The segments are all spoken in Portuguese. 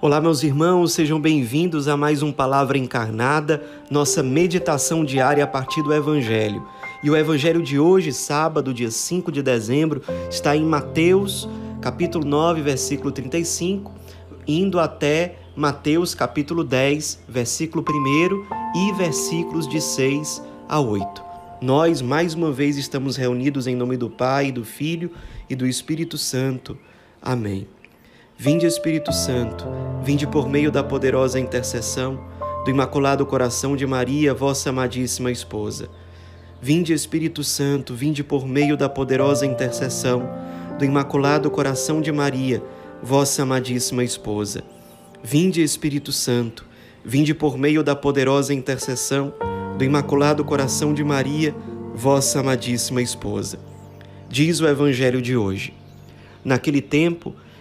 Olá, meus irmãos, sejam bem-vindos a mais um Palavra Encarnada, nossa meditação diária a partir do Evangelho. E o Evangelho de hoje, sábado, dia 5 de dezembro, está em Mateus, capítulo 9, versículo 35, indo até Mateus, capítulo 10, versículo 1 e versículos de 6 a 8. Nós, mais uma vez, estamos reunidos em nome do Pai, do Filho e do Espírito Santo. Amém. Vinde, Espírito Santo, vinde por meio da poderosa intercessão do Imaculado Coração de Maria, vossa amadíssima esposa. Vinde, Espírito Santo, vinde por meio da poderosa intercessão do Imaculado Coração de Maria, vossa amadíssima esposa. Vinde, Espírito Santo, vinde por meio da poderosa intercessão do Imaculado Coração de Maria, vossa amadíssima esposa. Diz o Evangelho de hoje. Naquele tempo,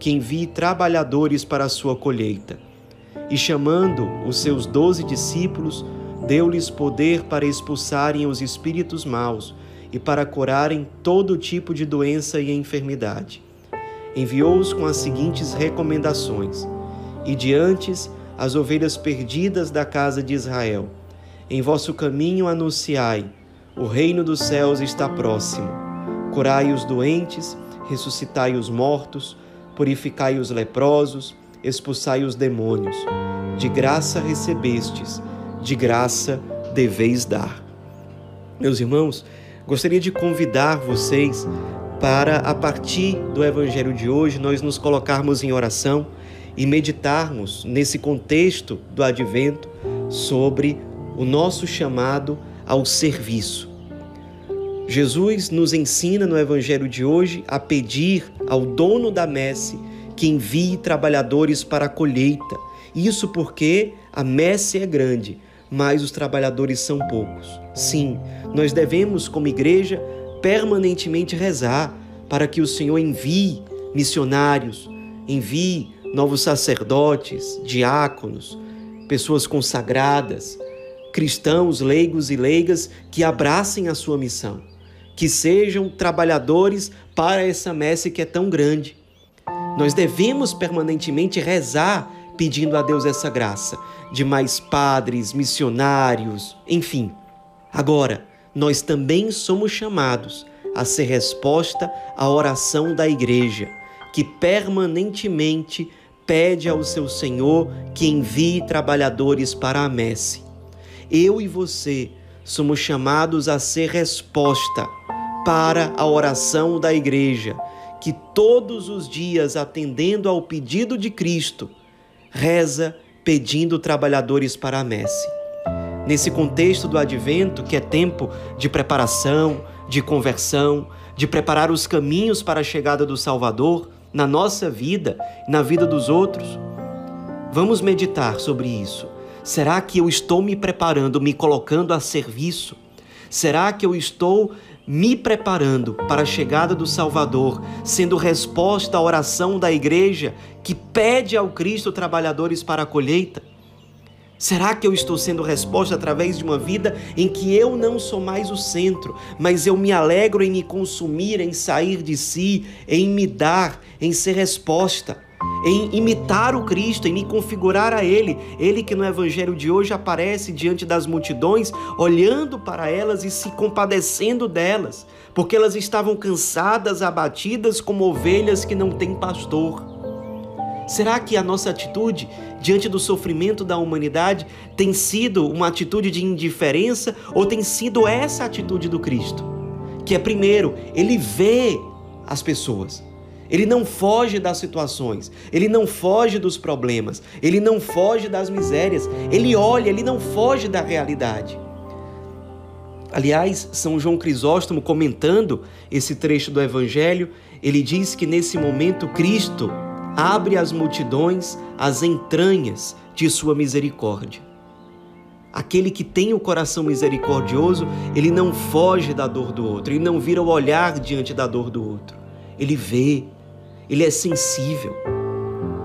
que envie trabalhadores para a sua colheita. E chamando os seus doze discípulos, deu-lhes poder para expulsarem os espíritos maus e para curarem todo tipo de doença e enfermidade. Enviou-os com as seguintes recomendações: E diante as ovelhas perdidas da casa de Israel. Em vosso caminho anunciai: o reino dos céus está próximo. Curai os doentes, ressuscitai os mortos, purificai os leprosos, expulsai os demônios. De graça recebestes, de graça deveis dar. Meus irmãos, gostaria de convidar vocês para, a partir do Evangelho de hoje, nós nos colocarmos em oração e meditarmos nesse contexto do advento sobre o nosso chamado ao serviço. Jesus nos ensina no Evangelho de hoje a pedir ao dono da messe que envie trabalhadores para a colheita. Isso porque a messe é grande, mas os trabalhadores são poucos. Sim, nós devemos, como igreja, permanentemente rezar para que o Senhor envie missionários, envie novos sacerdotes, diáconos, pessoas consagradas, cristãos, leigos e leigas que abracem a sua missão que sejam trabalhadores para essa messe que é tão grande. Nós devemos permanentemente rezar pedindo a Deus essa graça de mais padres, missionários, enfim. Agora, nós também somos chamados a ser resposta à oração da igreja, que permanentemente pede ao seu Senhor que envie trabalhadores para a messe. Eu e você somos chamados a ser resposta para a oração da igreja, que todos os dias, atendendo ao pedido de Cristo, reza pedindo trabalhadores para a messe. Nesse contexto do advento, que é tempo de preparação, de conversão, de preparar os caminhos para a chegada do Salvador na nossa vida, na vida dos outros, vamos meditar sobre isso. Será que eu estou me preparando, me colocando a serviço? Será que eu estou me preparando para a chegada do Salvador, sendo resposta à oração da igreja que pede ao Cristo trabalhadores para a colheita? Será que eu estou sendo resposta através de uma vida em que eu não sou mais o centro, mas eu me alegro em me consumir, em sair de si, em me dar, em ser resposta? Em imitar o Cristo, em me configurar a Ele. Ele que no Evangelho de hoje aparece diante das multidões, olhando para elas e se compadecendo delas, porque elas estavam cansadas, abatidas como ovelhas que não têm pastor. Será que a nossa atitude diante do sofrimento da humanidade tem sido uma atitude de indiferença ou tem sido essa atitude do Cristo? Que é primeiro, ele vê as pessoas, Ele não foge das situações, ele não foge dos problemas, ele não foge das misérias, ele olha, ele não foge da realidade. Aliás, São João Crisóstomo, comentando esse trecho do Evangelho, ele diz que nesse momento Cristo abre às multidões as entranhas de sua misericórdia. Aquele que tem o coração misericordioso, ele não foge da dor do outro, ele não vira o olhar diante da dor do outro. Ele vê, ele é sensível.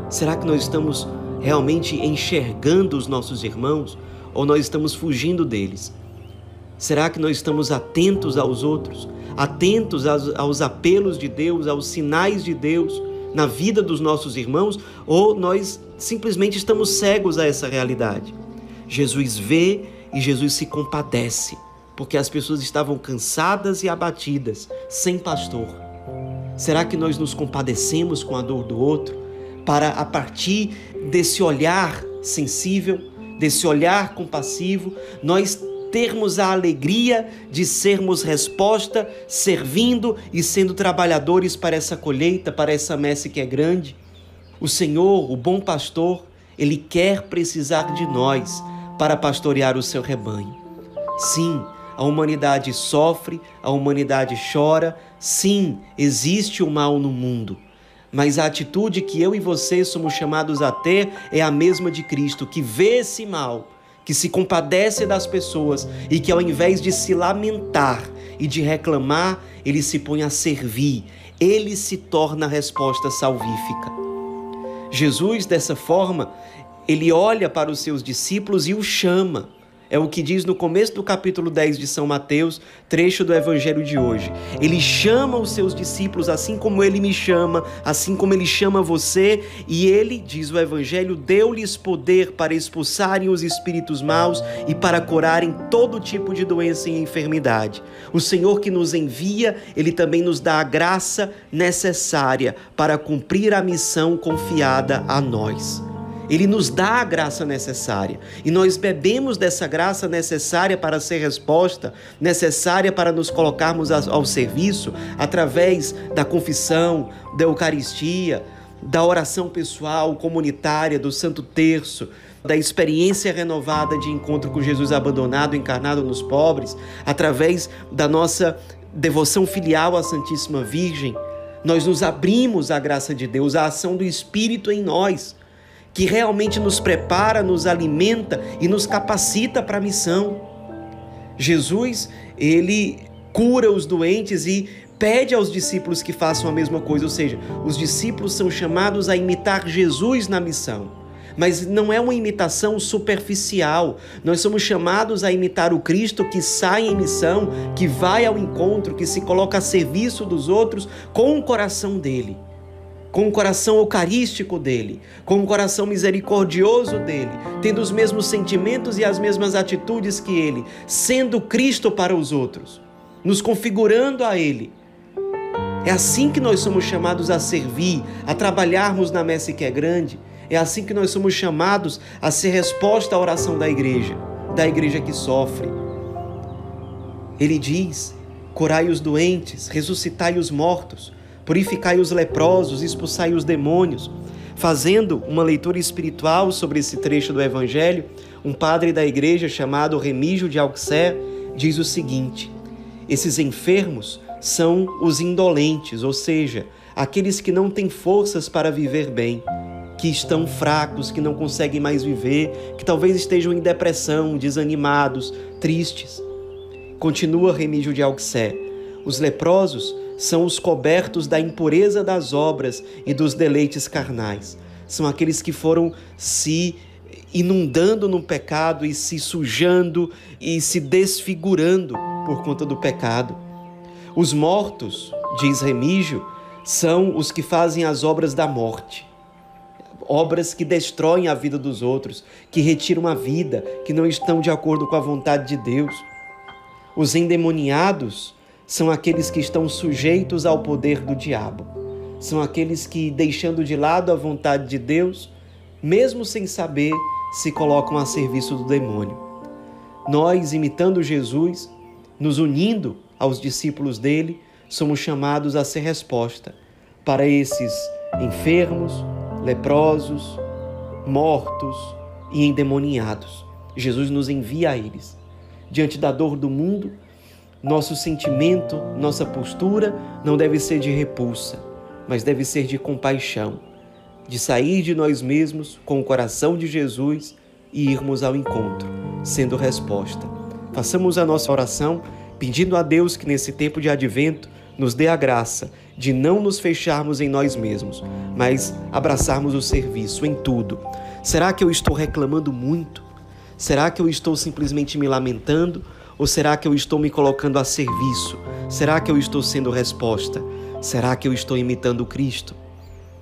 Será que nós estamos realmente enxergando os nossos irmãos ou nós estamos fugindo deles? Será que nós estamos atentos aos outros, atentos aos, aos, apelos de Deus, aos sinais de Deus na vida dos nossos irmãos, ou nós simplesmente estamos cegos a essa realidade? Jesus vê e Jesus se compadece, porque as pessoas estavam cansadas e abatidas, sem pastor. Será que nós nos compadecemos com a dor do outro para, a partir desse olhar sensível, desse olhar compassivo, nós termos a alegria de sermos resposta, servindo e sendo trabalhadores para essa colheita, para essa messe que é grande? O Senhor, o bom pastor, ele quer precisar de nós para pastorear o seu rebanho. Sim, a humanidade sofre, a humanidade chora, sim, existe o mal no mundo. Mas a atitude que eu e você somos chamados a ter é a mesma de Cristo, que vê esse mal, que se compadece das pessoas e que ao invés de se lamentar e de reclamar, ele se põe a servir, ele se torna a resposta salvífica. Jesus, dessa forma, ele olha para os seus discípulos e os chama. É o que diz no começo do capítulo 10 de São Mateus, trecho do evangelho de hoje. Ele chama os seus discípulos assim como ele me chama, assim como ele chama você, e ele, diz o evangelho, deu-lhes poder para expulsarem os espíritos maus e para curarem todo tipo de doença e enfermidade. O Senhor que nos envia, ele também nos dá a graça necessária para cumprir a missão confiada a nós. Ele nos dá a graça necessária e nós bebemos dessa graça necessária para ser resposta, necessária para nos colocarmos ao serviço através da confissão, da Eucaristia, da oração pessoal, comunitária, do Santo Terço, da experiência renovada de encontro com Jesus abandonado, encarnado nos pobres, através da nossa devoção filial à Santíssima Virgem. Nós nos abrimos à graça de Deus, à ação do Espírito em nós que realmente nos prepara, nos alimenta e nos capacita para a missão. Jesus, ele cura os doentes e pede aos discípulos que façam a mesma coisa, ou seja, os discípulos são chamados a imitar Jesus na missão. Mas não é uma imitação superficial. Nós somos chamados a imitar o Cristo que sai em missão, que vai ao encontro, que se coloca a serviço dos outros com o coração dele com o coração eucarístico dele, com o coração misericordioso dele, tendo os mesmos sentimentos e as mesmas atitudes que ele, sendo Cristo para os outros, nos configurando a ele. É assim que nós somos chamados a servir, a trabalharmos na messe que é grande. É assim que nós somos chamados a ser resposta à oração da igreja, da igreja que sofre. Ele diz: curai os doentes, ressuscitai os mortos, purificai os leprosos, expulsai os demônios. Fazendo uma leitura espiritual sobre esse trecho do Evangelho, um padre da igreja chamado Remígio de Auxerre diz o seguinte: esses enfermos são os indolentes, ou seja, aqueles que não têm forças para viver bem, que estão fracos, que não conseguem mais viver, que talvez estejam em depressão, desanimados, tristes. Continua Remígio de Auxerre: os leprosos são os cobertos da impureza das obras e dos deleites carnais. São aqueles que foram se inundando no pecado e se sujando e se desfigurando por conta do pecado. Os mortos, diz Remígio, são os que fazem as obras da morte. Obras que destroem a vida dos outros, que retiram a vida, que não estão de acordo com a vontade de Deus. Os endemoniados são aqueles que estão sujeitos ao poder do diabo. São aqueles que, deixando de lado a vontade de Deus, mesmo sem saber, se colocam a serviço do demônio. Nós, imitando Jesus, nos unindo aos discípulos dele, somos chamados a ser resposta para esses enfermos, leprosos, mortos e endemoniados. Jesus nos envia a eles. Diante da dor do mundo, nosso sentimento, nossa postura não deve ser de repulsa, mas deve ser de compaixão, de sair de nós mesmos com o coração de Jesus e irmos ao encontro, sendo resposta. Façamos a nossa oração pedindo a Deus que nesse tempo de advento nos dê a graça de não nos fecharmos em nós mesmos, mas abraçarmos o serviço em tudo. Será que eu estou reclamando muito? Será que eu estou simplesmente me lamentando? Ou será que eu estou me colocando a serviço? Será que eu estou sendo resposta? Será que eu estou imitando Cristo?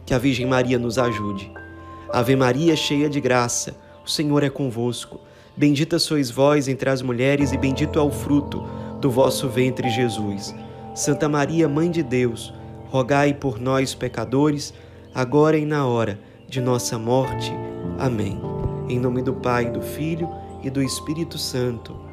Que a Virgem Maria nos ajude. Ave Maria, cheia de graça, o Senhor é convosco. Bendita sois vós entre as mulheres, e bendito é o fruto do vosso ventre, Jesus. Santa Maria, Mãe de Deus, rogai por nós, pecadores, agora e na hora de nossa morte. Amém. Em nome do Pai, do Filho e do Espírito Santo.